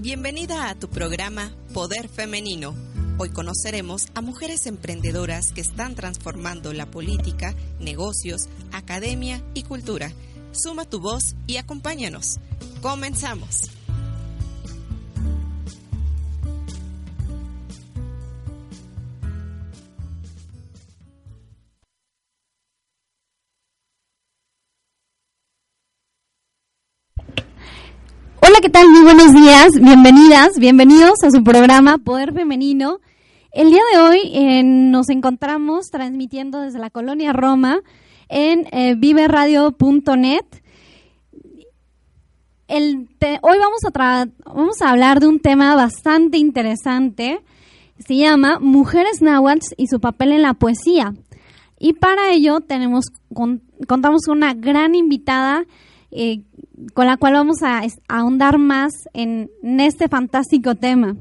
Bienvenida a tu programa Poder Femenino. Hoy conoceremos a mujeres emprendedoras que están transformando la política, negocios, academia y cultura. Suma tu voz y acompáñanos. Comenzamos. Bienvenidas, bienvenidos a su programa Poder Femenino. El día de hoy eh, nos encontramos transmitiendo desde la colonia Roma en eh, viveradio.net. hoy vamos a, vamos a hablar de un tema bastante interesante. Se llama Mujeres náhuatl y su papel en la poesía. Y para ello tenemos contamos con una gran invitada eh, con la cual vamos a, ahondar más en, este fantástico tema.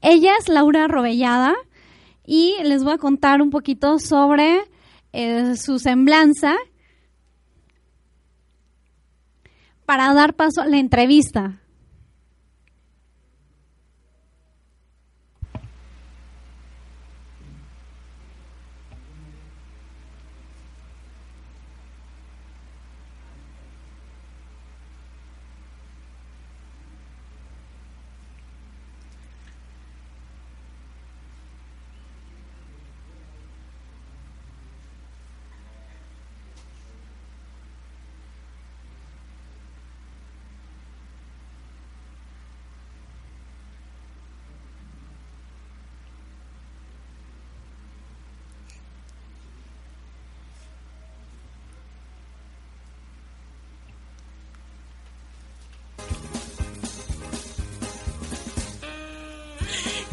Ella es Laura Robellada y les voy a contar un poquito sobre eh, su semblanza para dar paso a la entrevista.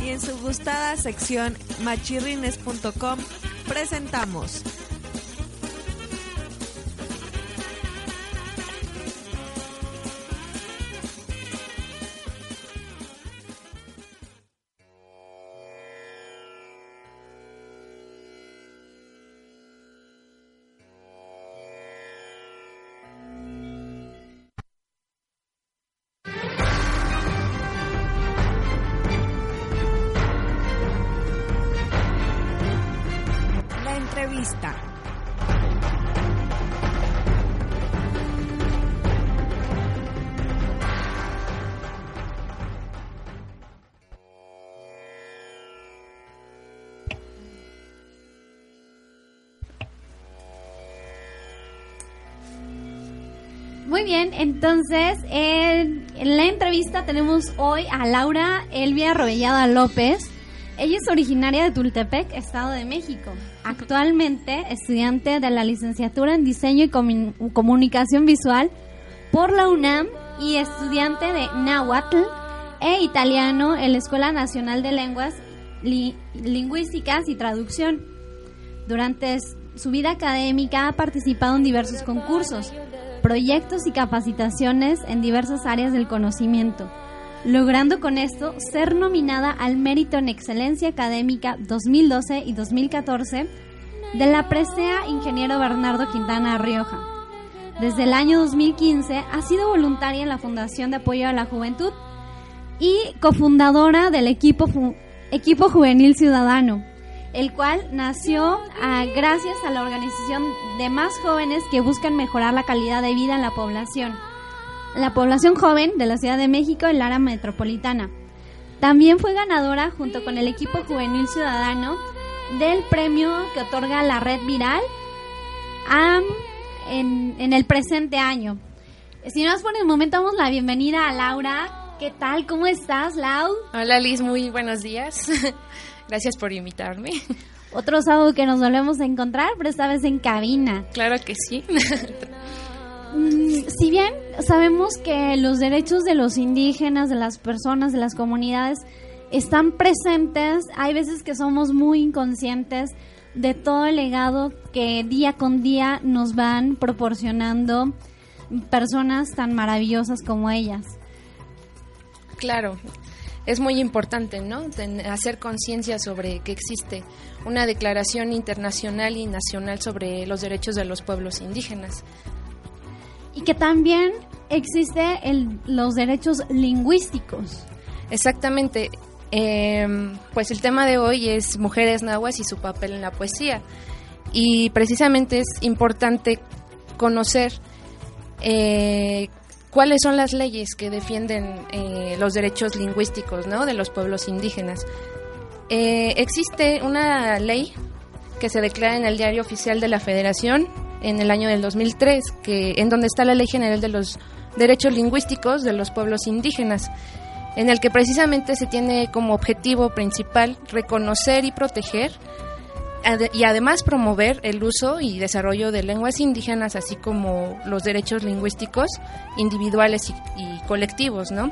Y en su gustada sección machirrines.com presentamos entonces en, la entrevista tenemos hoy a Laura Elvia Robellada López. Ella es originaria de Tultepec, Estado de México. Actualmente estudiante de la licenciatura en Diseño y Comunicación Visual por la UNAM y estudiante de Nahuatl e Italiano en la Escuela Nacional de Lenguas Lingüísticas y Traducción. Durante su vida académica ha participado en diversos concursos proyectos y capacitaciones en diversas áreas del conocimiento, logrando con esto ser nominada al Mérito en Excelencia Académica 2012 y 2014 de la Presea Ingeniero Bernardo Quintana Rioja. Desde el año 2015 ha sido voluntaria en la Fundación de Apoyo a la Juventud y cofundadora del equipo, equipo Juvenil Ciudadano, el cual nació ah, gracias a la organización de más jóvenes que buscan mejorar la calidad de vida en la población. La población joven de la Ciudad de México en la área metropolitana. También fue ganadora junto con el equipo juvenil ciudadano del premio que otorga la red viral en, el presente año. Si no por el momento, damos la bienvenida a Laura. ¿Qué tal? ¿Cómo estás, Lau? Hola, Liz. Muy buenos días. Gracias por invitarme. Otro sábado que nos volvemos a encontrar, pero esta vez en cabina. Claro que sí. Mm, si bien sabemos que los derechos de los indígenas, de las personas, de las comunidades, están presentes, hay veces que somos muy inconscientes de todo el legado que día con día nos van proporcionando personas tan maravillosas como ellas. Claro, es muy importante, ¿no? hacer conciencia sobre que existe una declaración internacional y nacional sobre los derechos de los pueblos indígenas. ¿Y que también existe el, los derechos lingüísticos. Exactamente. Em, pues el tema de hoy es mujeres nahuas y su papel en la poesía. Y precisamente es importante conocer eh, cuáles son las leyes que defienden eh, los derechos lingüísticos ¿no? de los pueblos indígenas. Eh, existe una ley que se declara en el Diario Oficial de la Federación en el año del 2003, que, en donde está la Ley General de los Derechos Lingüísticos de los Pueblos Indígenas, en el que precisamente se tiene como objetivo principal reconocer y proteger y además promover el uso y desarrollo de lenguas indígenas, así como los derechos lingüísticos individuales y, colectivos, ¿no?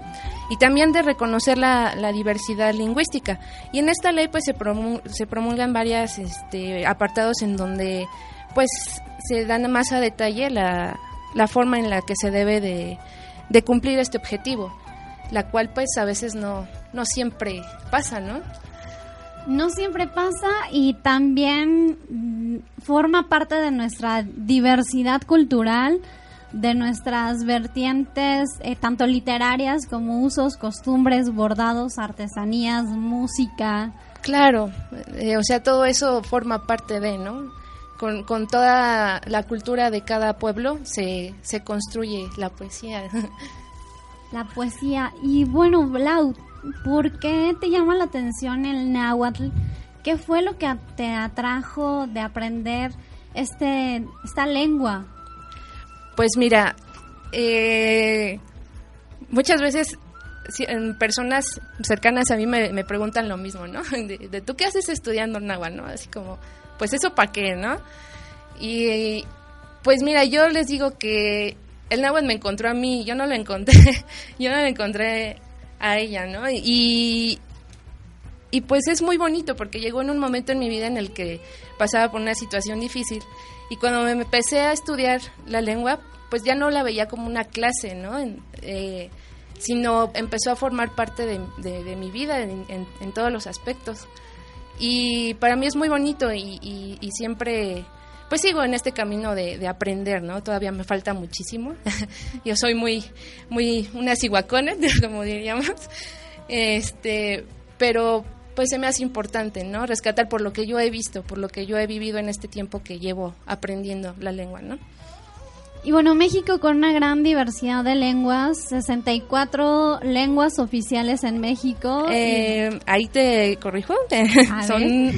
Y también de reconocer la, diversidad lingüística. Y en esta ley pues se, se promulgan varios este, apartados en donde pues se dan más a detalle la, la forma en la que se debe de, de cumplir este objetivo, la cual pues a veces no, no siempre pasa, ¿no? No siempre pasa y también mm, forma parte de nuestra diversidad cultural, de nuestras vertientes, eh, tanto literarias como usos, costumbres, bordados, artesanías, música. Claro, eh, o sea, todo eso forma parte de, ¿no? Con, con toda la cultura de cada pueblo se, se construye la poesía. La poesía. Y bueno, Blau, ¿por qué te llama la atención el náhuatl? ¿Qué fue lo que te atrajo de aprender este, esta lengua? Pues mira, eh, muchas veces personas cercanas a mí me, preguntan lo mismo, ¿no? De, tú qué haces estudiando náhuatl, ¿no? Así como, pues eso para qué, ¿no? Y pues mira, yo les digo que el náhuatl me encontró a mí, yo no lo encontré, yo no lo encontré a ella, ¿no? Y, y pues es muy bonito porque llegó en un momento en mi vida en el que pasaba por una situación difícil y cuando me empecé a estudiar la lengua, pues ya no la veía como una clase, ¿no? Eh, sino empezó a formar parte de, mi vida en, todos los aspectos. Y para mí es muy bonito y, y siempre pues sigo en este camino de, aprender, ¿no? Todavía me falta muchísimo. Yo soy muy, muy, una cihuacona, como diríamos. Este, pero pues se me hace importante, ¿no? Rescatar por lo que yo he visto, por lo que yo he vivido en este tiempo que llevo aprendiendo la lengua, ¿no? Y bueno, México con una gran diversidad de lenguas, 64 lenguas oficiales en México. Eh, ahí te corrijo. Son,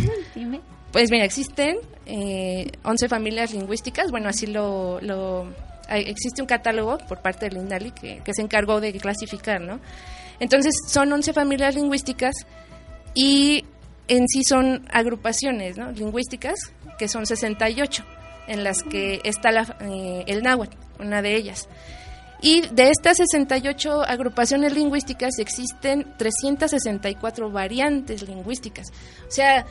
pues mira, existen eh, 11 familias lingüísticas, bueno, así lo, existe un catálogo por parte del INDALI que, se encargó de clasificar, ¿no? Entonces, son 11 familias lingüísticas y en sí son agrupaciones ¿no? lingüísticas, que son 68, en las que está eh, el náhuatl, una de ellas. Y de estas 68 agrupaciones lingüísticas existen 364 variantes lingüísticas. O sea,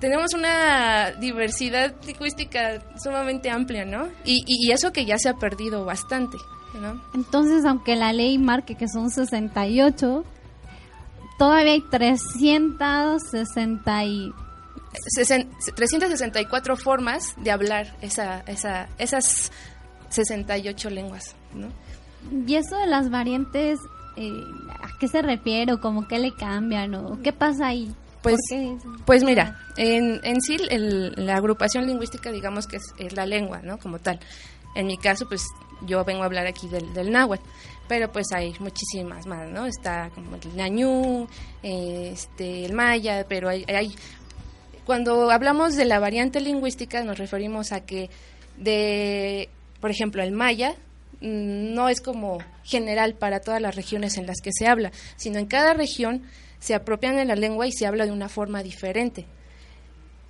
tenemos una diversidad lingüística sumamente amplia, ¿no? Y, y, eso que ya se ha perdido bastante, ¿no? Entonces, aunque la ley marque que son 68, todavía hay 360 y... 364 formas de hablar esa, esa, esas 68 lenguas, ¿no? Y eso de las variantes, eh, ¿a qué se refiere o cómo qué le cambian o qué pasa ahí? Pues, pues mira, en, en sí la agrupación lingüística digamos que es, la lengua, ¿no? Como tal. En mi caso, pues yo vengo a hablar aquí del, del náhuatl, pero pues hay muchísimas más, ¿no? Está como el ñañú, este, el maya, pero hay, hay... Cuando hablamos de la variante lingüística nos referimos a que de, por ejemplo, el maya mm, no es como general para todas las regiones en las que se habla, sino en cada región se apropian de la lengua y se habla de una forma diferente.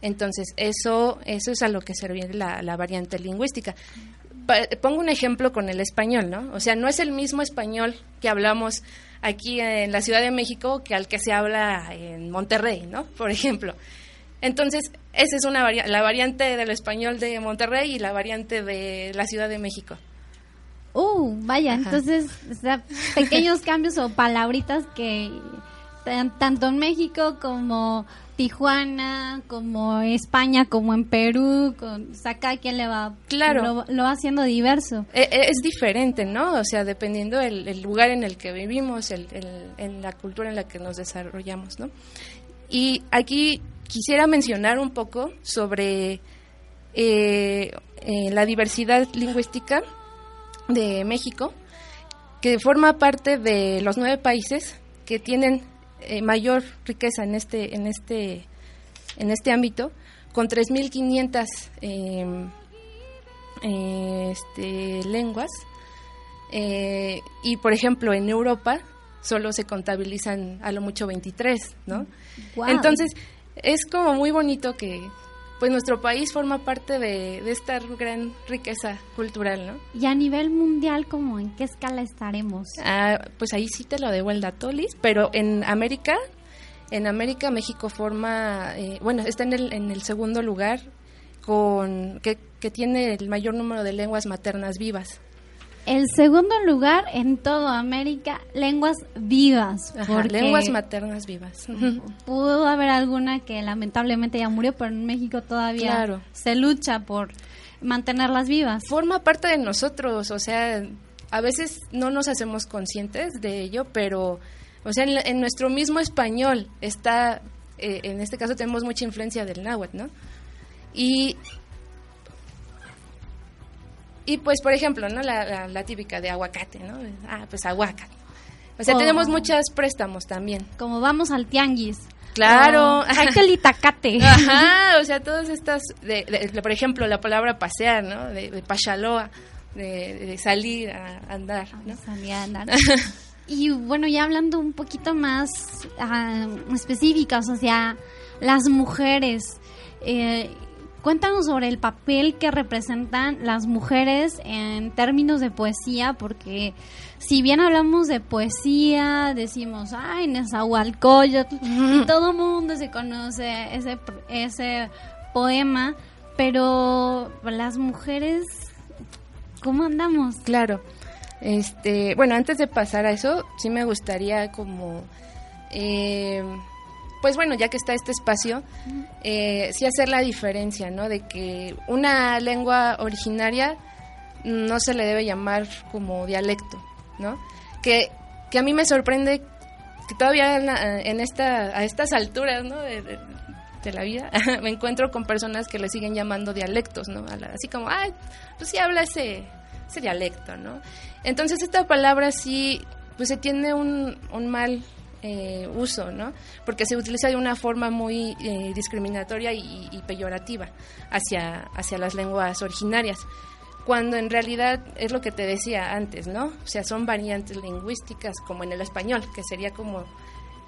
Entonces, eso, eso es a lo que se la, la variante lingüística. pongo un ejemplo con el español, ¿no? O sea, no es el mismo español que hablamos aquí en la Ciudad de México que al que se habla en Monterrey, ¿no? Por ejemplo. Entonces, esa es una la variante del español de Monterrey y la variante de la Ciudad de México. Uh, vaya, entonces, pequeños cambios o palabritas que tanto en México como Tijuana, como España, como en Perú, con acá quién le va, claro, lo, va haciendo diverso. E, e, es, diferente, ¿no? O sea, dependiendo el, lugar en el que vivimos, el, en la cultura en la que nos desarrollamos, ¿no? Y aquí quisiera mencionar un poco sobre eh, eh, la diversidad lingüística de México, que forma parte de los nueve países que tienen eh, mayor riqueza en este, en este, en este ámbito, con 3.500 em, eh, este, lenguas. Eh, y, por ejemplo, en Europa solo se contabilizan a lo mucho 23, ¿no? Entonces, es como muy bonito que, pues nuestro país forma parte de, esta gran riqueza cultural, ¿no? Y a nivel mundial, ¿cómo en qué escala estaremos? Ah, pues ahí sí te lo debo el dato, Liz, pero en América, en América México forma, eh, bueno, está en el, en el segundo lugar con que, que tiene el mayor número de lenguas maternas vivas el segundo lugar en toda América, lenguas vivas. lenguas maternas vivas. Pudo haber alguna que lamentablemente ya murió, pero en México todavía se lucha por mantenerlas vivas. Forma parte de nosotros, o sea, a veces no nos hacemos conscientes de ello, pero, o sea, en, nuestro mismo español está, eh, en este caso tenemos mucha influencia del náhuatl, ¿no? Y y pues, por ejemplo, ¿no? La, la, típica de aguacate, ¿no? Ah, pues aguacate. O sea, tenemos muchos préstamos también. Como vamos al tianguis. Claro. hay que el itacate. Ajá, o sea, todas estas, de, por ejemplo, la palabra pasear, ¿no? De, de pachaloa, de, salir a andar, ¿no? Salir a andar. y bueno, ya hablando un poquito más uh, específicas, o sea, las mujeres, eh, Cuéntanos sobre el papel que representan las mujeres en términos de poesía, porque si bien hablamos de poesía, decimos, ay, Nezahualcóyotl, y todo mundo se conoce ese, ese poema, pero las mujeres, ¿cómo andamos? Claro. Este, bueno, antes de pasar a eso, sí me gustaría como eh, pues bueno, ya que está este espacio, eh, sí hacer la diferencia, ¿no? De que una lengua originaria no se le debe llamar como dialecto, ¿no? Que, que a mí me sorprende que todavía en, esta, a estas alturas, ¿no? De, la vida, me encuentro con personas que le siguen llamando dialectos, ¿no? Así como, ay, pues sí habla ese, ese dialecto, ¿no? Entonces esta palabra sí, pues se tiene un, un mal eh, uso, ¿no? Porque se utiliza de una forma muy eh, discriminatoria y, peyorativa hacia, hacia las lenguas originarias, cuando en realidad es lo que te decía antes, ¿no? O sea, son variantes lingüísticas como en el español, que sería como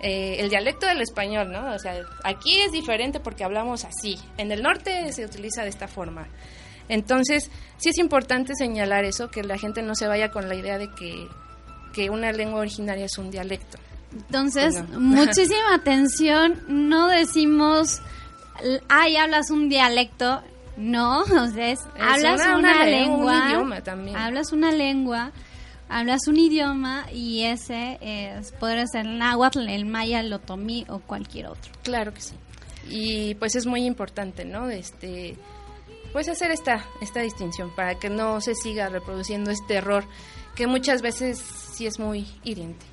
eh, el dialecto del español, ¿no? O sea, aquí es diferente porque hablamos así, en el norte se utiliza de esta forma. Entonces, sí es importante señalar eso, que la gente no se vaya con la idea de que, que una lengua originaria es un dialecto. Entonces, muchísima atención, no decimos, ay, hablas un dialecto, no, o sea, hablas una, lengua, un idioma también. hablas una lengua, hablas un idioma y ese es, podría ser el náhuatl, el maya, el otomí o cualquier otro. Claro que sí. Y pues es muy importante, ¿no? Este, pues hacer esta, esta distinción para que no se siga reproduciendo este error que muchas veces sí es muy hiriente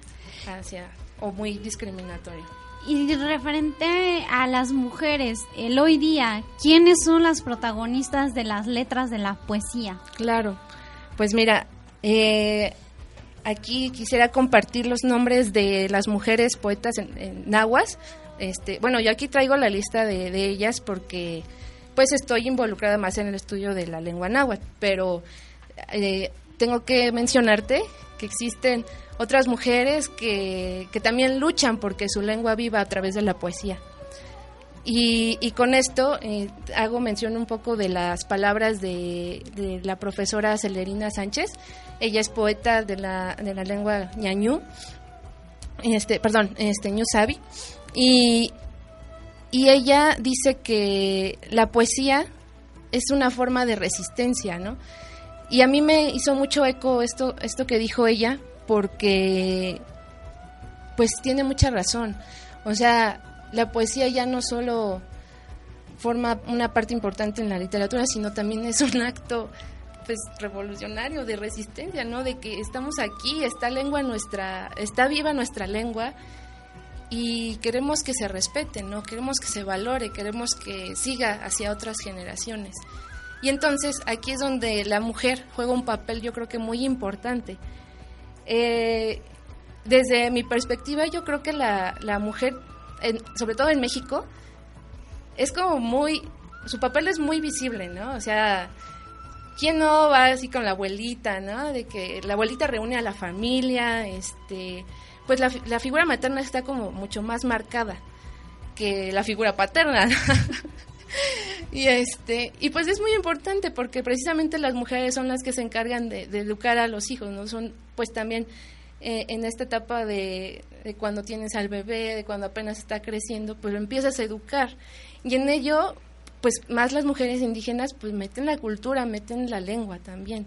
hacia o muy discriminatorio. Y referente a las mujeres, el hoy día, ¿quiénes son las protagonistas de las letras de la poesía? Claro, pues mira, eh, aquí quisiera compartir los nombres de las mujeres poetas en, nahuas. Este, bueno, yo aquí traigo la lista de, ellas porque pues estoy involucrada más en el estudio de la lengua náhuatl, pero eh, tengo que mencionarte que existen otras mujeres que, que también luchan porque su lengua viva a través de la poesía. Y, con esto eh, hago mención un poco de las palabras de, de, la profesora Celerina Sánchez. Ella es poeta de la, de la lengua ñañú, este, perdón, este, ñusabi. Y, y ella dice que la poesía es una forma de resistencia, ¿no? Y a mí me hizo mucho eco esto, esto que dijo ella, porque pues tiene mucha razón. O sea, la poesía ya no solo forma una parte importante en la literatura, sino también es un acto pues revolucionario de resistencia, ¿no? De que estamos aquí, está lengua nuestra, está viva nuestra lengua y queremos que se respete, ¿no? Queremos que se valore, queremos que siga hacia otras generaciones. Y entonces aquí es donde la mujer juega un papel yo creo que muy importante. Eh, desde mi perspectiva yo creo que la, la mujer, sobre todo en México, es como muy, su papel es muy visible, ¿no? O sea, ¿quién no va así con la abuelita, ¿no? De que la abuelita reúne a la familia, este, pues la, la figura materna está como mucho más marcada que la figura paterna. y este y pues es muy importante porque precisamente las mujeres son las que se encargan de, educar a los hijos no son pues también eh, en esta etapa de, de, cuando tienes al bebé de cuando apenas está creciendo pues lo empiezas a educar y en ello, pues más las mujeres indígenas, pues meten la cultura, meten la lengua también.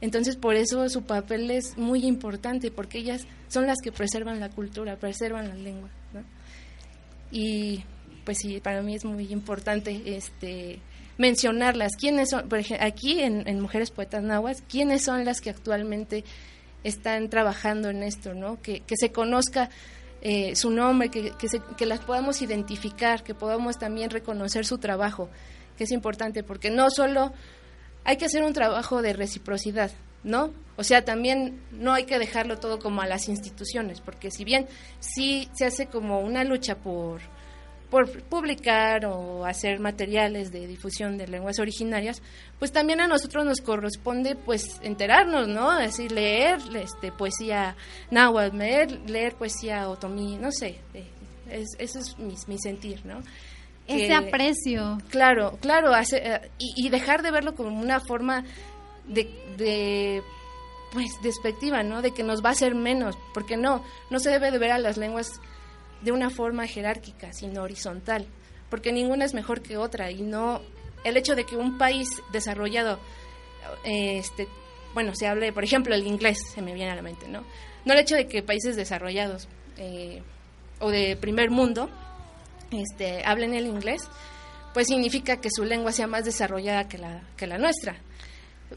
Entonces, por eso su papel es muy importante, porque ellas son las que preservan la cultura, preservan la lengua. Y pues sí, para mí es muy importante este mencionarlas. ¿Quiénes son, por ejemplo, aquí en, Mujeres Poetas Nahuas, quiénes son las que actualmente están trabajando en esto, ¿no? Que, que se conozca eh, su nombre, que, que, las podamos identificar, que podamos también reconocer su trabajo, que es importante, porque no solo hay que hacer un trabajo de reciprocidad, ¿no? O sea, también no hay que dejarlo todo como a las instituciones, porque si bien sí se hace como una lucha por por publicar o hacer materiales de difusión de lenguas originarias, pues también a nosotros nos corresponde pues enterarnos, ¿no? Es decir, leer este, poesía náhuatl, leer, leer poesía otomí, no sé, eh, es, eso es mi, mi sentir, ¿no? Ese aprecio. Claro, claro, eh, y, dejar de verlo como una forma de, de pues despectiva, ¿no? De que nos va a hacer menos, porque no, no se debe de ver a las lenguas de una forma jerárquica, sino horizontal, porque ninguna es mejor que otra y no el hecho de que un país desarrollado, este, bueno, se hable, por ejemplo, el inglés, se me viene a la mente, ¿no? No el hecho de que países desarrollados eh, o de primer mundo este, hablen el inglés, pues significa que su lengua sea más desarrollada que la, que la nuestra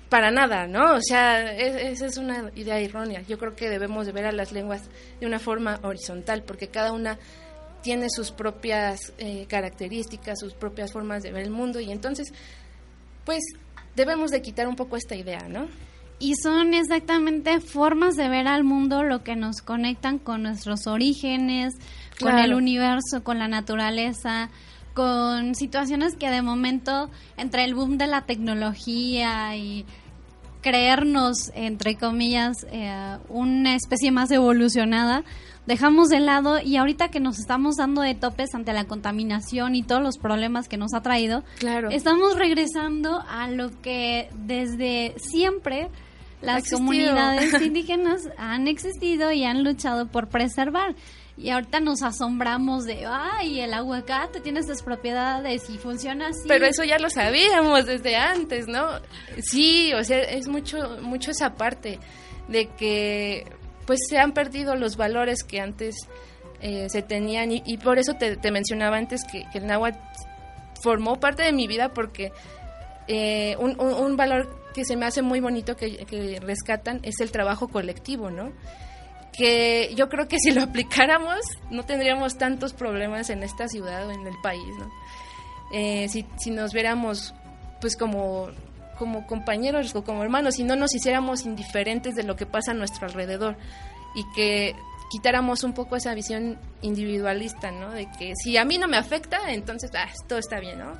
para nada, ¿no? O sea, esa es una idea errónea. Yo creo que debemos de ver a las lenguas de una forma horizontal, porque cada una tiene sus propias eh, características, sus propias formas de ver el mundo, y entonces, pues, debemos de quitar un poco esta idea, ¿no? Y son exactamente formas de ver al mundo lo que nos conectan con nuestros orígenes, con el universo, con la naturaleza, con situaciones que de momento, entre el boom de la tecnología y creernos, entre comillas, eh, una especie más evolucionada, dejamos de lado y ahorita que nos estamos dando de topes ante la contaminación y todos los problemas que nos ha traído, claro. estamos regresando a lo que desde siempre las comunidades indígenas han existido y han luchado por preservar. Y ahorita nos asombramos de, ay, el aguacate tiene estas propiedades y funciona así. Pero eso ya lo sabíamos desde antes, ¿no? Sí, o sea, es mucho, mucho esa parte de que pues se han perdido los valores que antes eh, se tenían y, por eso te, mencionaba antes que, el náhuatl formó parte de mi vida porque eh, un, un, valor que se me hace muy bonito que, que rescatan es el trabajo colectivo, ¿no? Que yo creo que si lo aplicáramos no tendríamos tantos problemas en esta ciudad o en el país, ¿no? Eh, si, si nos viéramos pues como, como compañeros o como hermanos, si no nos hiciéramos indiferentes de lo que pasa a nuestro alrededor y que quitáramos un poco esa visión individualista, ¿no? De que si a mí no me afecta, entonces ah, todo está bien, ¿no?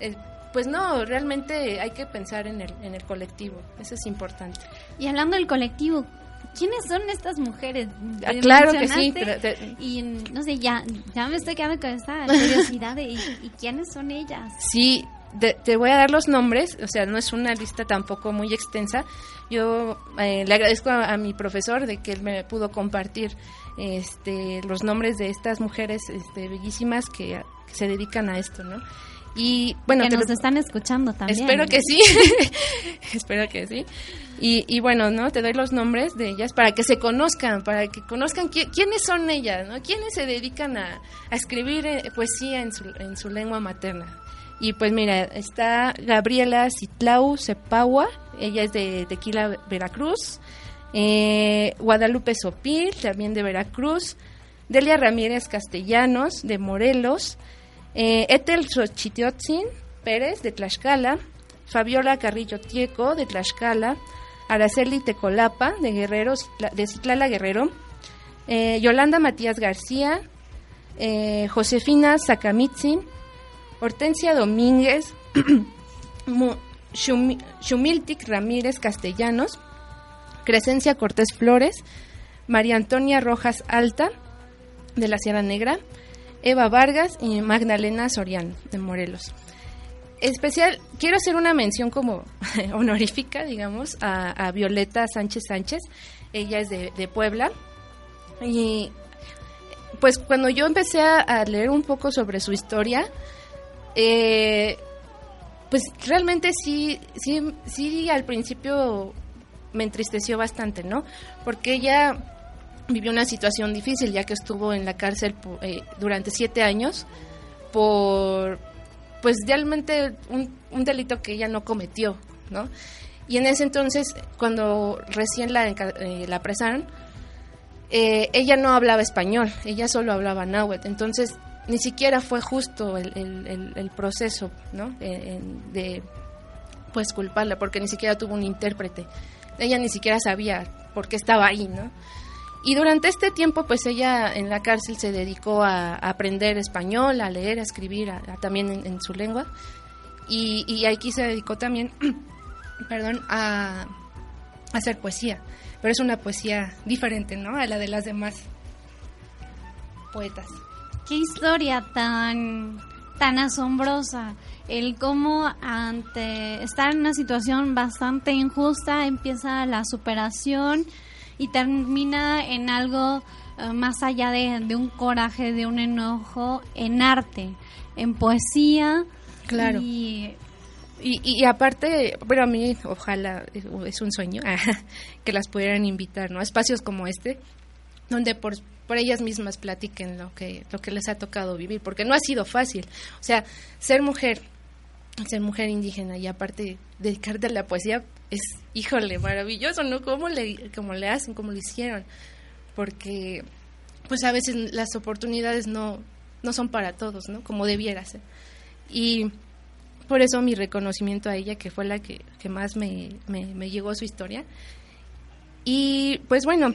Eh, pues no, realmente hay que pensar en el, en el colectivo, eso es importante. Y hablando del colectivo, ¿quiénes son estas mujeres? Ah, claro que sí. Y no sé, ya, ya me estoy quedando con esta curiosidad de ¿y, quiénes son ellas? Sí, te voy a dar los nombres, o sea, no es una lista tampoco muy extensa. Yo eh, le agradezco a, mi profesor de que él me pudo compartir este, los nombres de estas mujeres este, bellísimas que, se dedican a esto, ¿no? Y bueno, que nos están escuchando también. Espero que sí. espero que sí. Y, y, bueno, ¿no? Te doy los nombres de ellas para que se conozcan, para que conozcan quiénes son ellas, ¿no? Quiénes se dedican a, a escribir eh, poesía en su, en su lengua materna. Y pues mira, está Gabriela Citlau Cepagua, ella es de Tequila, Veracruz. Eh, Guadalupe Sopil, también de Veracruz. Delia Ramírez Castellanos, de Morelos. Eh, Etel Pérez, de Tlaxcala. Fabiola Carrillo Tieco, de Tlaxcala. Araceli Tecolapa, de Guerreros, de Citlala Guerrero. Eh, Yolanda Matías García. Eh, Josefina Sakamitsin. Hortensia Domínguez. Shumiltic Ramírez Castellanos. Crescencia Cortés Flores. María Antonia Rojas Alta, de la Sierra Negra. Eva Vargas y Magdalena Soriano, de Morelos especial, quiero hacer una mención como honorífica, digamos, a, Violeta Sánchez Sánchez. Ella es de, Puebla. Y pues cuando yo empecé a, leer un poco sobre su historia, eh, pues realmente sí, sí, sí al principio me entristeció bastante, ¿no? Porque ella vivió una situación difícil ya que estuvo en la cárcel eh, durante siete años por pues realmente un, delito que ella no cometió, ¿no? Y en ese entonces, cuando recién la, eh, la apresaron, eh, ella no hablaba español, ella solo hablaba náhuatl, entonces ni siquiera fue justo el, proceso, ¿no? Eh, de, pues, culparla, porque ni siquiera tuvo un intérprete. Ella ni siquiera sabía por qué estaba ahí, ¿no? Y durante este tiempo, pues ella en la cárcel se dedicó a, aprender español, a leer, a escribir, también en, su lengua. Y, aquí se dedicó también, perdón, a, hacer poesía. Pero es una poesía diferente, ¿no? A la de las demás poetas. Qué historia tan, tan asombrosa. El cómo ante estar en una situación bastante injusta empieza la superación y termina en algo eh, más allá de, un coraje, de un enojo, en arte, en poesía. Claro. Y, y, aparte, pero a mí ojalá, es un sueño, que las pudieran invitar, ¿no? Espacios como este, donde por, por ellas mismas platiquen lo que, lo que les ha tocado vivir, porque no ha sido fácil. O sea, ser mujer, ser mujer indígena y aparte dedicarte a la poesía, es, híjole, maravilloso, ¿no? ¿Cómo le, cómo le hacen, cómo lo hicieron? Porque, pues a veces las oportunidades no, no son para todos, ¿no? Como debiera ser. Y por eso mi reconocimiento a ella, que fue la que, más me, me, llegó su historia. Y pues bueno,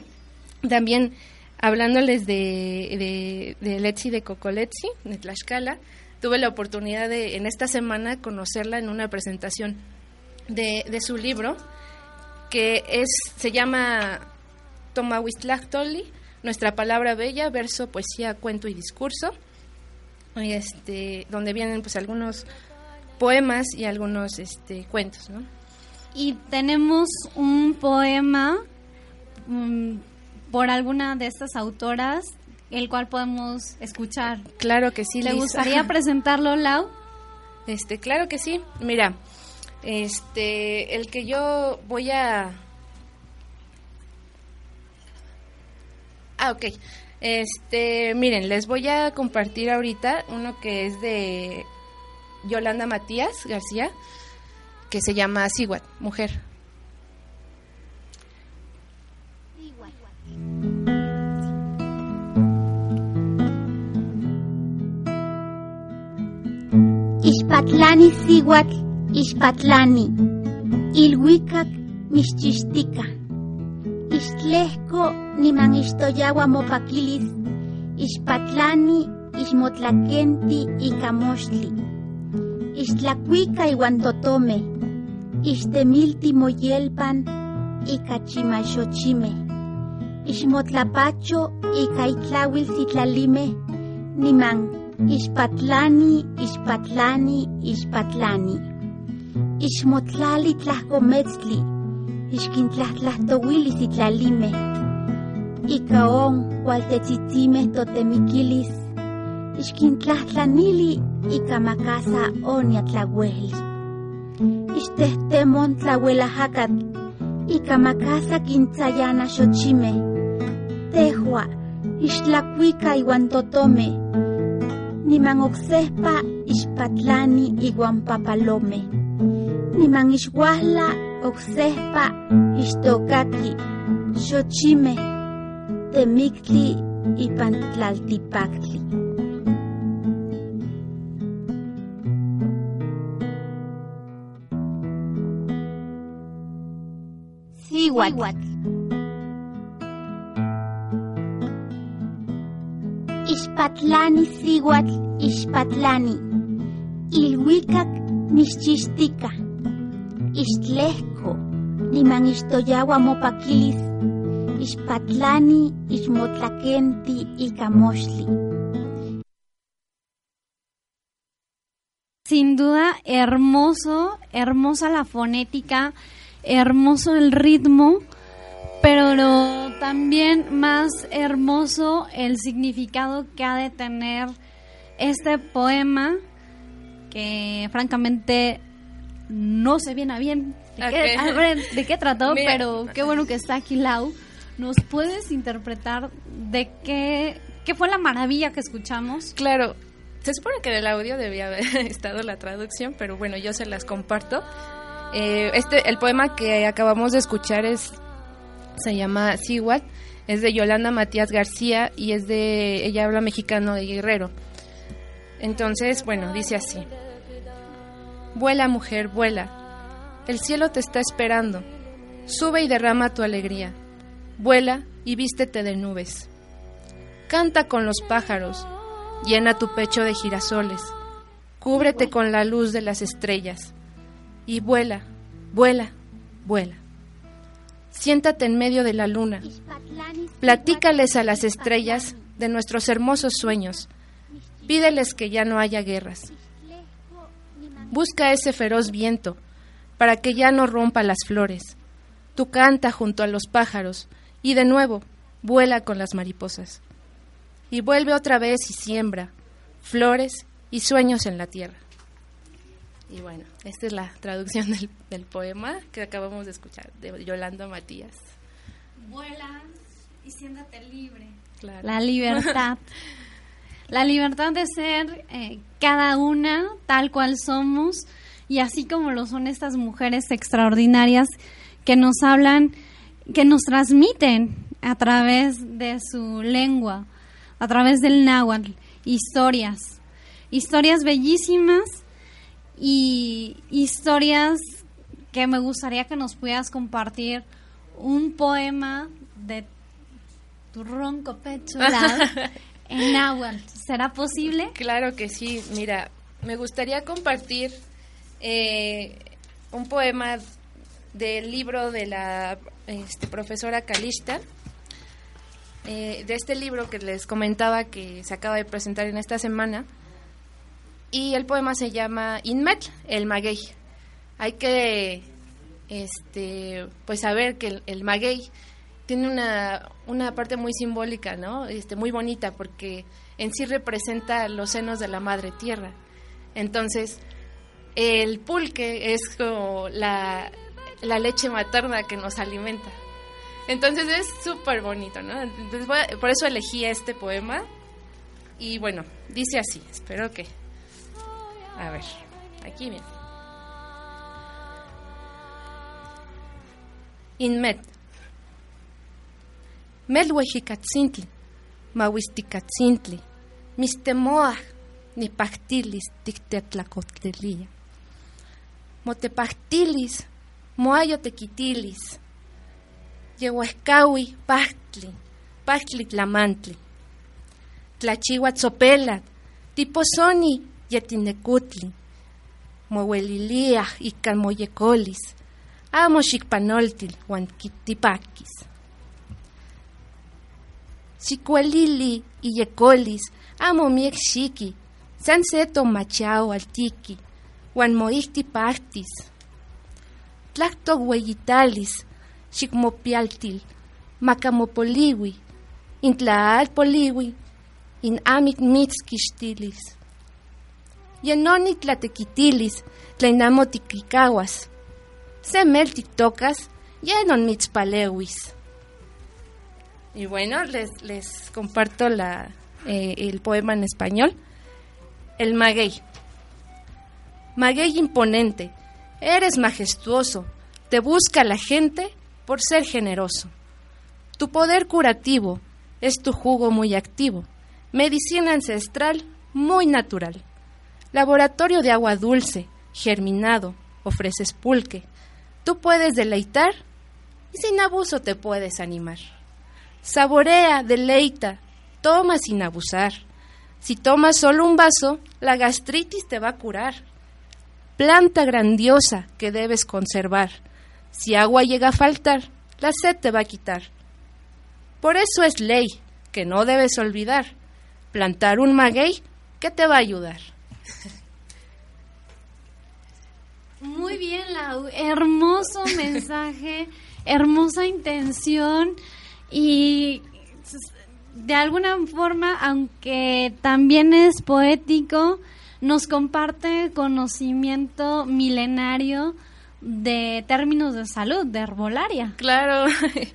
también hablándoles de, de, de Letzi de Cocoletzi, de Tlaxcala, tuve la oportunidad de en esta semana conocerla en una presentación de, su libro, que es se llama Tomahuistlachtoli, Nuestra Palabra Bella, verso, poesía, cuento y discurso, este, donde vienen pues algunos poemas y algunos este, cuentos, ¿no? Y tenemos un poema mm, por alguna de estas autoras, el cual podemos escuchar. Claro que sí. ¿Le gustaría presentarlo, Lau? Este, claro que sí. Mira, este, el que yo voy a... Ah, ok. Este, miren, les voy a compartir ahorita uno que es de Yolanda Matías García, que se llama Siguat, mujer. Ishpatlani Siguat Ixpatlani, ilhuicac mixchixtica, ixtlehco niman ixtoyaua mopaquilis, ixpatlani ixmotlaquenti ika moxtli, ixtlacuica iuan totome, ixtemilti moyelpan ika chimaxochimeh, ixmotlapacho ika itlauil sitlalimeh, niman ixpatlani, ixpatlani, ixpatlani. ixmotlali tlahcometztli, ixquintlahtlahtowili sitlalimeh, ika on cualtetzitzimeh totemiquilis, ixquintlahtlanili ika makasa oniatlaueli. Ixtehtemon tlauelajakatl ika makasa kintzayana xochimeh. Tehua ixtlakuika iwan totome. Niman oksehpa ixpatlani iwan papalome. Niman ixuahla oksehpa ixtokaki xochimeh temiktli ipan tlaltipaktli. Sihuatl. Ixpatlani sihuatl ixpatlani. Ilhuicac nixchixtica. Ixtlehco niman ixtoyawa mopaquilis. Ixpatlani ixmotlakenti ika moxtli. Sin duda, hermoso, hermosa la fonética, hermoso el ritmo, pero lo- también más hermoso el significado que ha de tener este poema, que francamente no sé bien a bien de, qué, de trató, Mira. pero qué bueno que está aquí Lau. ¿Nos puedes interpretar de qué, qué fue la maravilla que escuchamos? Claro, se supone que del audio debía haber estado la traducción, pero bueno, yo se las comparto. Eh, este, el poema que acabamos de escuchar es, se llama Siwat, es de Yolanda Matías García y es de, ella habla mexicano de Guerrero. Entonces, bueno, dice así. Vuela mujer, vuela. El cielo te está esperando. Sube y derrama tu alegría. Vuela y vístete de nubes. Canta con los pájaros. Llena tu pecho de girasoles. Cúbrete con la luz de las estrellas. Y vuela, vuela, vuela. Siéntate en medio de la luna. Platícales a las estrellas de nuestros hermosos sueños. Pídeles que ya no haya guerras. Busca ese feroz viento para que ya no rompa las flores. Tú canta junto a los pájaros y de nuevo vuela con las mariposas. Y vuelve otra vez y siembra flores y sueños en la tierra. Y bueno, esta es la traducción del, del poema que acabamos de escuchar de Yolanda Matías. Vuela y siéntate libre. Claro. La libertad. la libertad de ser eh, cada una tal cual somos y así como lo son estas mujeres extraordinarias que nos hablan, que nos transmiten a través de su lengua, a través del náhuatl, historias, historias bellísimas y historias que me gustaría que nos pudieras compartir un poema de tu ronco pecho en náhuatl. ¿Será posible? Claro que sí. Mira, me gustaría compartir eh, un poema del libro de la este, profesora Kalishta. eh, de este libro que les comentaba que se acaba de presentar en esta semana. Y el poema se llama Inmet, el maguey. Hay que este, pues saber que el, el maguey tiene una, una parte muy simbólica, ¿no? Este, muy bonita, porque en sí representa los senos de la madre tierra. Entonces, el pulque es como la, la leche materna que nos alimenta. Entonces es súper bonito, ¿no? Entonces a- por eso elegí este poema. Y bueno, dice así, espero que... A ver, aquí bien. Inmet. Melhuejikatzintli, mahuistikatzintli, mistemoah, nipactilis tictetlacotelia. Motepactilis, moayotequitilis, yehuescaui pachtli, pachtli tlamantli. Tlachihuatzopelat, tiposoni yetinecutli, mohueliliah ican moyecolis, amo xicpanoltil huan kitipakis. Xikuelili iyecolis, amo miek xiki, san se tomachao altiki, pahtis. Tlacto hueyitalis, xicmopialtil, macamopoliwi, intlaal poliwi, in amit. Yenoni tlatequitilis, tlainamotiquicahuas. Se mel tocas, yenon mitzpalewis. Y bueno, les, les comparto la, eh, el poema en español. El maguey. Maguey imponente, eres majestuoso, te busca la gente por ser generoso. Tu poder curativo es tu jugo muy activo, medicina ancestral muy natural. Laboratorio de agua dulce, germinado, ofreces pulque. Tú puedes deleitar y sin abuso te puedes animar. Saborea, deleita, toma sin abusar. Si tomas solo un vaso, la gastritis te va a curar. Planta grandiosa que debes conservar. Si agua llega a faltar, la sed te va a quitar. Por eso es ley que no debes olvidar. Plantar un maguey que te va a ayudar. Muy bien. Hermoso mensaje, hermosa intención y de alguna forma, aunque también es poético, nos comparte conocimiento milenario de términos de salud, de herbolaria. Claro,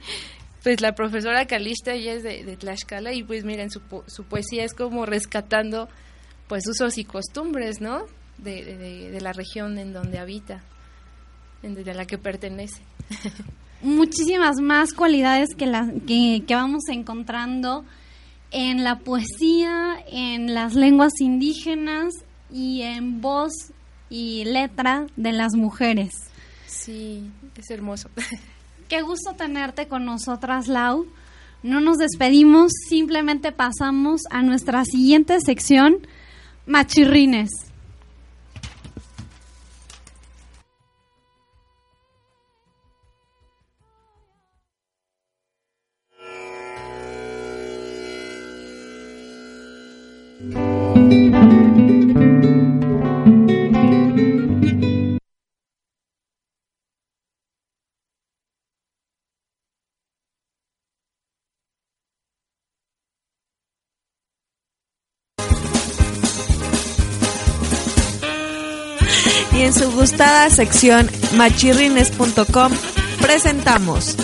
pues la profesora Calista ella es de, Tlaxcala y pues miren, su, poesía es como rescatando pues usos y costumbres, ¿no? De, de la región en donde habita, de la que pertenece. muchísimas más cualidades que, la, que, vamos encontrando en la poesía, en las lenguas indígenas y en voz y letra de las mujeres. Sí, es hermoso. Qué gusto tenerte con nosotras, Lau. No nos despedimos, simplemente pasamos a nuestra siguiente sección, Machirrines. Su gustada sección machirrines.com presentamos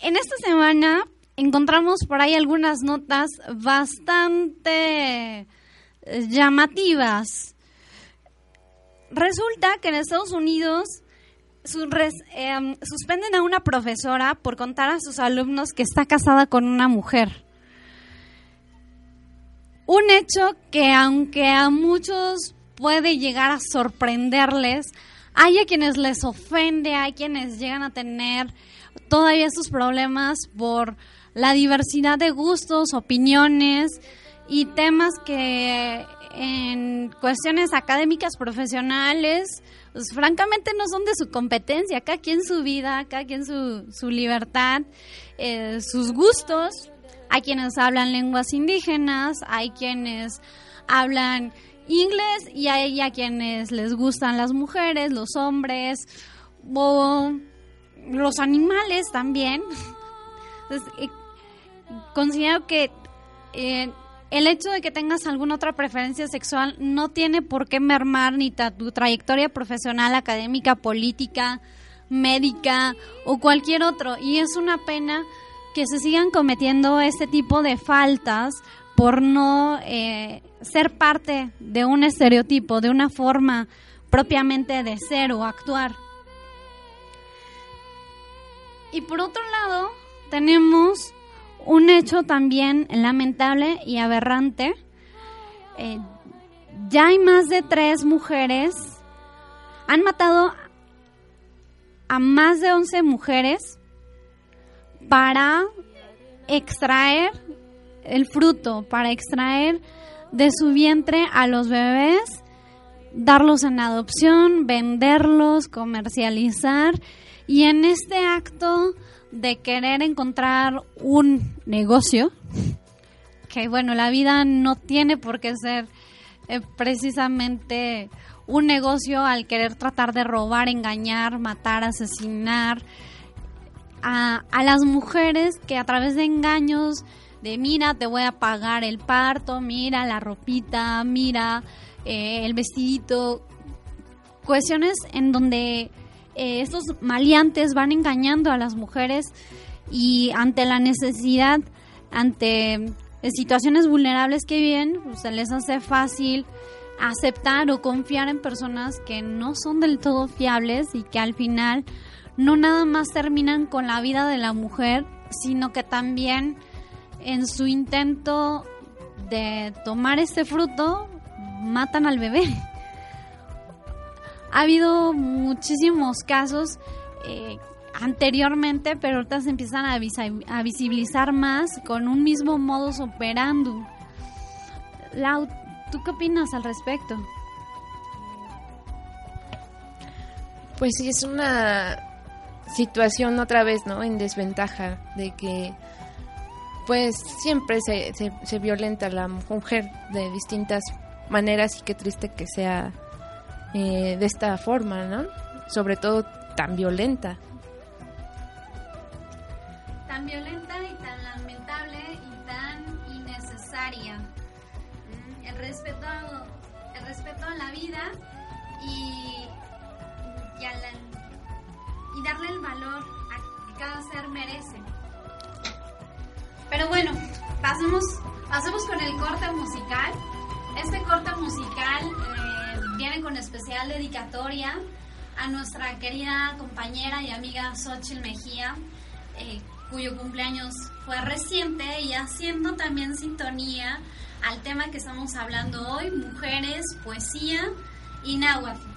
En esta semana encontramos por ahí algunas notas bastante eh, llamativas. Resulta que en Estados Unidos em, suspenden a una profesora por contar a sus alumnos que está casada con una mujer. Un hecho que aunque a muchos puede llegar a sorprenderles, hay a quienes les ofende, hay quienes llegan a tener todavía sus problemas por la diversidad de gustos, opiniones y temas que en cuestiones académicas, profesionales, pues, francamente no son de su competencia, cada quien su vida, cada quien su, su libertad, eh, sus gustos. Hay quienes hablan lenguas indígenas, hay quienes hablan inglés y hay a quienes les gustan las mujeres, los hombres, o los animales también. Eh, considero que eh, el hecho de que tengas alguna otra preferencia sexual no tiene por qué mermar ni tu trayectoria profesional, académica, política, médica o cualquier otro. Y es una pena que se sigan cometiendo este tipo de faltas por no eh, ser parte de un estereotipo, de una forma propiamente de ser o actuar. Y por otro lado, tenemos un hecho también lamentable y aberrante. Eh, ya hay más de tres mujeres, han matado a más de 11 mujeres para extraer el fruto, para extraer de su vientre a los bebés, darlos en adopción, venderlos, comercializar y en este acto de querer encontrar un negocio, que bueno, la vida no tiene por qué ser eh, precisamente un negocio al querer tratar de robar, engañar, matar, asesinar a, a las mujeres que a través de engaños de mira, te voy a pagar el parto, mira la ropita, mira eh, el vestidito, cuestiones en donde eh, estos maleantes van engañando a las mujeres y ante la necesidad, ante eh, situaciones vulnerables que viven, pues, se les hace fácil aceptar o confiar en personas que no son del todo fiables y que al final no nada más terminan con la vida de la mujer, sino que también en su intento de tomar este fruto matan al bebé. Ha habido muchísimos casos eh, anteriormente, pero ahorita se empiezan a, visibilizar más con un mismo modus operandi. Lau, ¿tú qué opinas al respecto? Pues sí, es una situación otra vez, ¿no? En desventaja de que pues siempre se, se, violenta a la mujer de distintas maneras y qué triste que sea eh, de esta forma, ¿no? Sobre todo tan violenta. Tan violenta y tan lamentable y tan innecesaria. Mm, el respeto, el respeto a la vida y, darle el valor a que cada ser merece. Pero bueno, pasemos, pasemos con el corte musical. Este corte musical eh, viene con especial dedicatoria a nuestra querida compañera y amiga Xochitl Mejía, eh, cuyo cumpleaños fue reciente y haciendo también sintonía al tema que estamos hablando hoy, mujeres, poesía y náhuatl.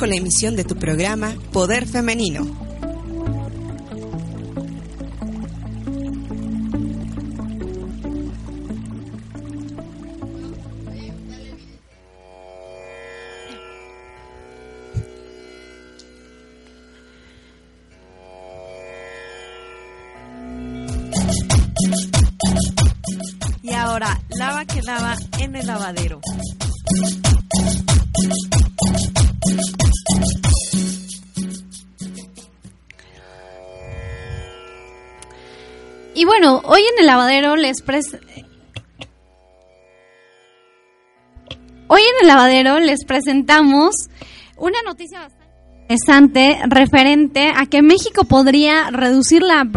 Con la emisión de tu programa Poder Femenino. Y ahora, lava que lava en el lavadero. Bueno, hoy en el lavadero les pres Hoy en el lavadero les presentamos una noticia bastante interesante referente a que México podría reducir la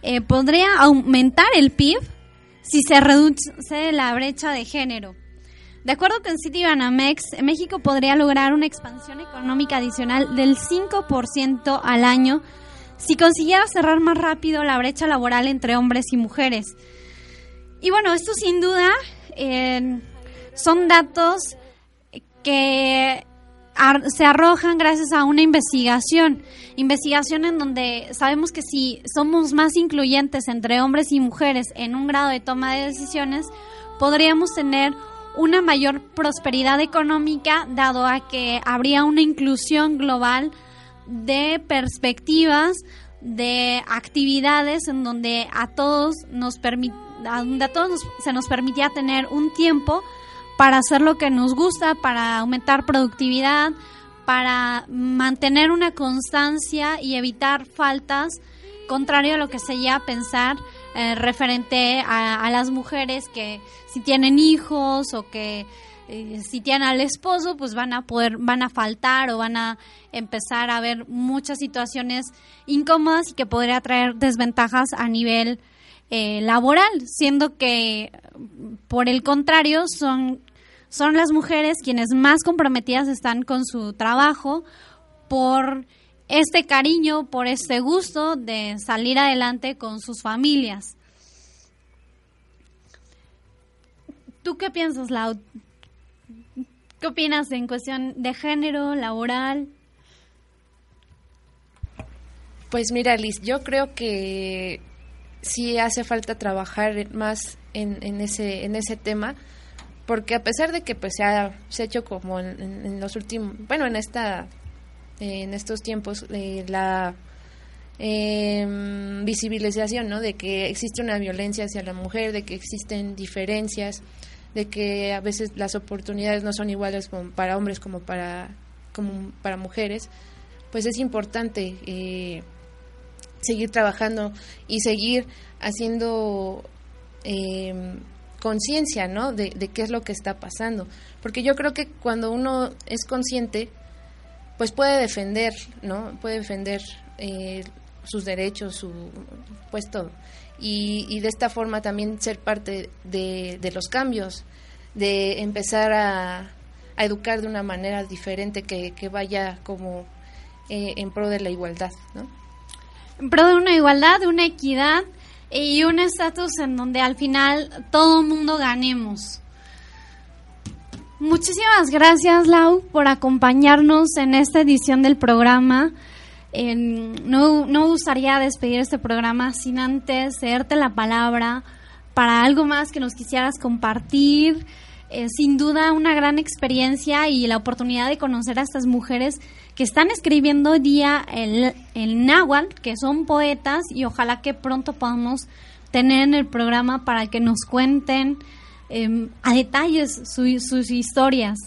eh, podría aumentar el PIB si se reduce la brecha de género. De acuerdo con Citibanamex, México podría lograr una expansión económica adicional del 5% al año si consiguiera cerrar más rápido la brecha laboral entre hombres y mujeres. Y bueno, esto sin duda eh, son datos que se arrojan gracias a una investigación, investigación en donde sabemos que si somos más incluyentes entre hombres y mujeres en un grado de toma de decisiones, podríamos tener una mayor prosperidad económica dado a que habría una inclusión global de perspectivas, de actividades en donde a todos nos a todos se nos permitía tener un tiempo para hacer lo que nos gusta, para aumentar productividad, para mantener una constancia y evitar faltas, contrario a lo que se llega a pensar eh, referente a, las mujeres que si tienen hijos o que eh, si tienen al esposo, pues van a poder, van a faltar o van a empezar a ver muchas situaciones incómodas y que podría traer desventajas a nivel eh, laboral, siendo que por el contrario son son las mujeres quienes más comprometidas están con su trabajo por este cariño, por este gusto de salir adelante con sus familias. ¿Tú qué piensas, Lau? ¿Qué opinas en cuestión de género, laboral? Pues mira, Liz, yo creo que sí hace falta trabajar más en, ese, en ese tema porque a pesar de que pues se ha, hecho como en, los últimos, bueno, en esta, en estos tiempos, eh, la eh, visibilización, ¿no? De que existe una violencia hacia la mujer, de que existen diferencias, de que a veces las oportunidades no son iguales para hombres como para, como para mujeres, pues es importante eh, seguir trabajando y seguir haciendo eh, conciencia, ¿no? De, qué es lo que está pasando. Porque yo creo que cuando uno es consciente, pues puede defender, ¿no? Puede defender eh, sus derechos, su, pues todo. Y, de esta forma también ser parte de, los cambios, de empezar a, educar de una manera diferente que, vaya como eh, en pro de la igualdad, ¿no? En pro de una igualdad, una equidad y un estatus en donde al final todo mundo ganemos. Muchísimas gracias, Lau, por acompañarnos en esta edición del programa. no, no gustaría despedir este programa sin antes cederte la palabra para algo más que nos quisieras compartir. Eh, sin duda una gran experiencia y la oportunidad de conocer a estas mujeres que están escribiendo hoy día el, el náhuatl, que son poetas y ojalá que pronto podamos tener en el programa para que nos cuenten em, a detalles sus historias.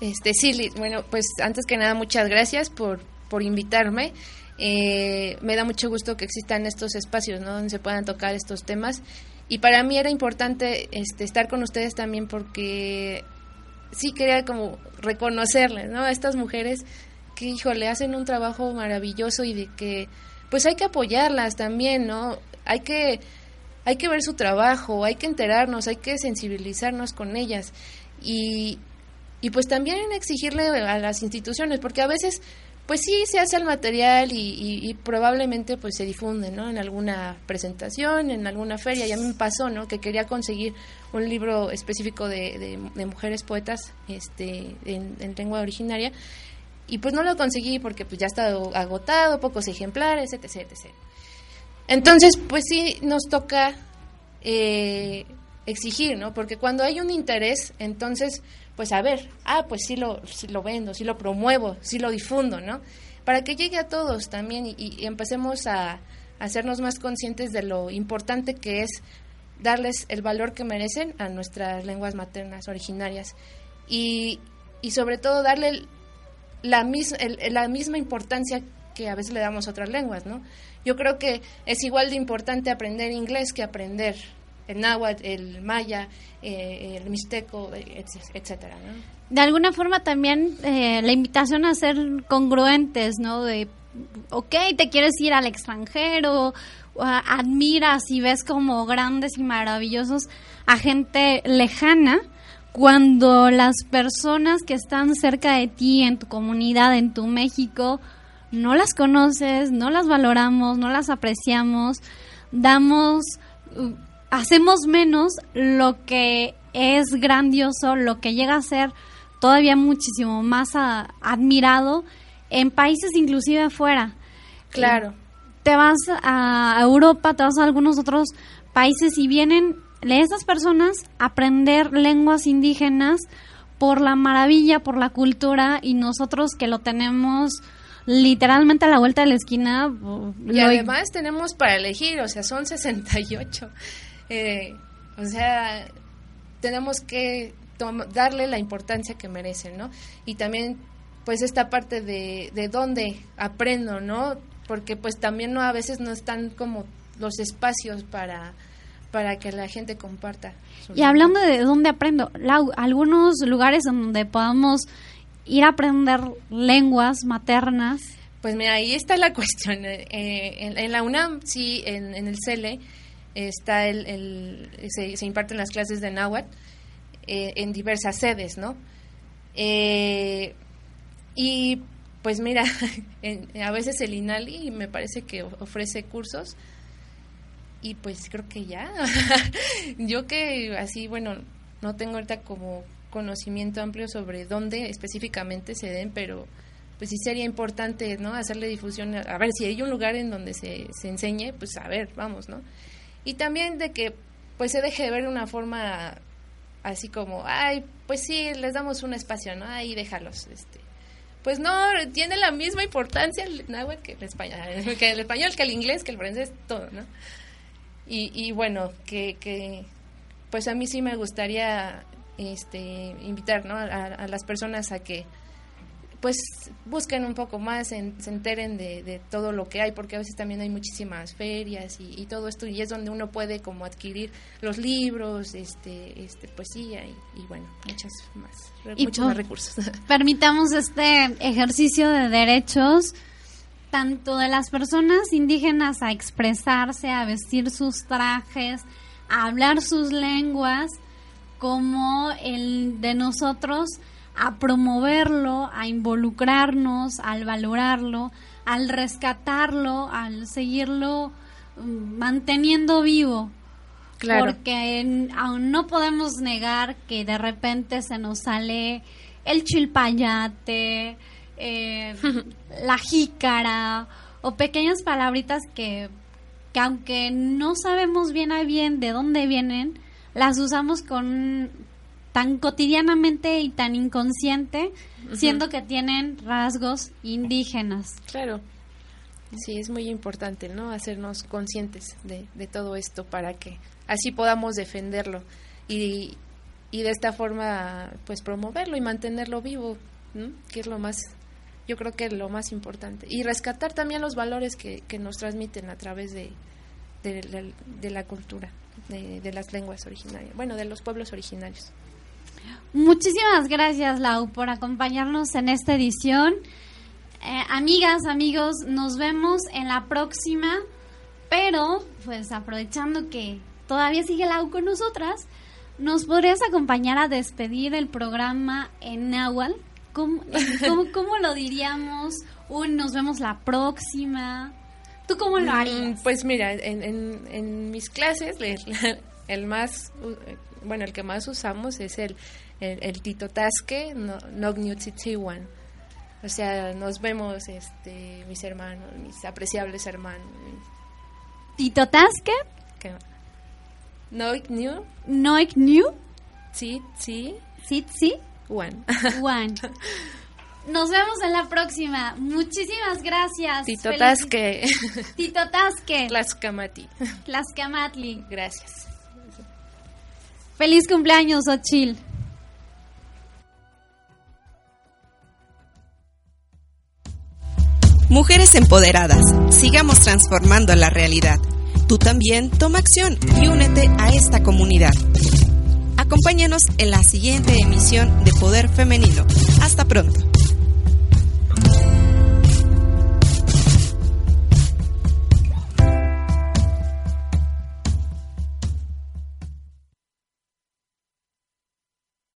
Este, sí, bueno, pues antes que nada muchas gracias por, por invitarme. Eh, me da mucho gusto que existan estos espacios ¿no? donde se puedan tocar estos temas. Y para mí era importante este, estar con ustedes también porque sí quería como reconocerles ¿no? a estas mujeres que, híjole, hacen un trabajo maravilloso y de que, pues hay que apoyarlas también, ¿no? Hay que, hay que ver su trabajo, hay que enterarnos, hay que sensibilizarnos con ellas y, y pues también exigirle a las instituciones, porque a veces pues sí se hace el material y, probablemente pues se difunde no en alguna presentación en alguna feria ya me pasó no que quería conseguir un libro específico de, de, mujeres poetas este en, en, lengua originaria y pues no lo conseguí porque pues ya estaba agotado, pocos ejemplares, etc, etc. Entonces, pues sí nos toca eh, exigir, ¿no? Porque cuando hay un interés, entonces, pues a ver, ah, pues sí lo, sí lo vendo, sí lo promuevo, sí lo difundo, ¿no? Para que llegue a todos también y, empecemos a, hacernos más conscientes de lo importante que es darles el valor que merecen a nuestras lenguas maternas originarias y, y sobre todo darle la, mis, la misma importancia que a veces le damos otras lenguas, ¿no? Yo creo que es igual de importante aprender inglés que aprender el náhuatl, el maya, eh, el mixteco, etcétera, ¿no? De alguna forma también eh, la invitación a ser congruentes, ¿no? De, ok, te quieres ir al extranjero, admiras y ves como grandes y maravillosos a gente lejana, cuando las personas que están cerca de ti, en tu comunidad, en tu México, no las conoces, no las valoramos, no las apreciamos, damos, hacemos menos lo que es grandioso, lo que llega a ser todavía muchísimo más admirado en países inclusive afuera. Claro. te vas a Europa, te vas a algunos otros países y vienen esas personas aprender lenguas indígenas por la maravilla, por la cultura y nosotros que lo tenemos literalmente a la vuelta de la esquina. Y además tenemos para elegir, o sea, son 68. Eh, o sea, tenemos que darle la importancia que merecen, ¿no? Y también, pues, esta parte de, de dónde aprendo, ¿no? Porque, pues, también no a veces no están como los espacios para para que la gente comparta. Y hablando de dónde aprendo, algunos lugares donde podamos ir a aprender lenguas maternas. Pues mira, ahí está la cuestión. Eh, en, la UNAM, sí, en, el CELE, está el, se, imparten las clases de náhuatl eh, en diversas sedes, ¿no? Eh, y pues mira, a veces el INALI me parece que ofrece cursos y pues creo que ya. Yo que así, bueno, no tengo ahorita como conocimiento amplio sobre dónde específicamente se den, pero pues sí sería importante, ¿no? Hacerle difusión, a ver, si hay un lugar en donde se, se enseñe, pues a ver, vamos, ¿no? Y también de que pues se deje de ver de una forma así como, ay, pues sí, les damos un espacio, ¿no? Ahí déjalos, este. Pues no, tiene la misma importancia el náhuatl que el español, que el español, que el inglés, que el francés, todo, ¿no? Y, y bueno, que, que pues a mí sí me gustaría este, invitar ¿no? a, las personas a que pues busquen un poco más, se enteren de, todo lo que hay, porque a veces también hay muchísimas ferias y, todo esto, y es donde uno puede como adquirir los libros, este, este poesía y, y bueno, muchas más, muchos más recursos. Permitamos este ejercicio de derechos tanto de las personas indígenas a expresarse, a vestir sus trajes, a hablar sus lenguas, como el de nosotros a promoverlo, a involucrarnos, al valorarlo, al rescatarlo, al seguirlo mm, manteniendo vivo. Claro. Porque aún no podemos negar que de repente se nos sale el chilpayate, eh, la jícara o pequeñas palabritas que, que aunque no sabemos bien a bien de dónde vienen, las usamos con tan cotidianamente y tan inconsciente, siendo que tienen rasgos indígenas. Claro. Sí, es muy importante, ¿no? Hacernos conscientes de, de todo esto para que así podamos defenderlo y, y de esta forma, pues promoverlo y mantenerlo vivo, que es lo más yo creo que es lo más importante. Y rescatar también los valores que, que nos transmiten a través de, de, la cultura, de, las lenguas originarias, bueno, de los pueblos originarios. Muchísimas gracias, Lau, por acompañarnos en esta edición. Eh, amigas, amigos, nos vemos en la próxima, pero pues aprovechando que todavía sigue Lau con nosotras, ¿nos podrías acompañar a despedir el programa en Nahual? ¿Cómo, lo diríamos? Un nos vemos la próxima. ¿Tú cómo lo mm, harías? Pues mira, en, en, mis clases el, más, bueno, el que más usamos es el, el, Tito Tasque, no, O sea, nos vemos este, mis hermanos, mis apreciables hermanos. ¿Tito Tasque? Noik New. Noik New. Sí, sí. Sí, sí. One. One. Nos vemos en la próxima. Muchísimas gracias. Tito Tasque. Tito Tasque. Tlaxcamati. Tlaxcamatli. Gracias. Feliz cumpleaños, Ochil. Mujeres empoderadas, sigamos transformando la realidad. Tú también toma acción y únete a esta comunidad. Acompáñanos en la siguiente emisión de Poder Femenino. Hasta pronto.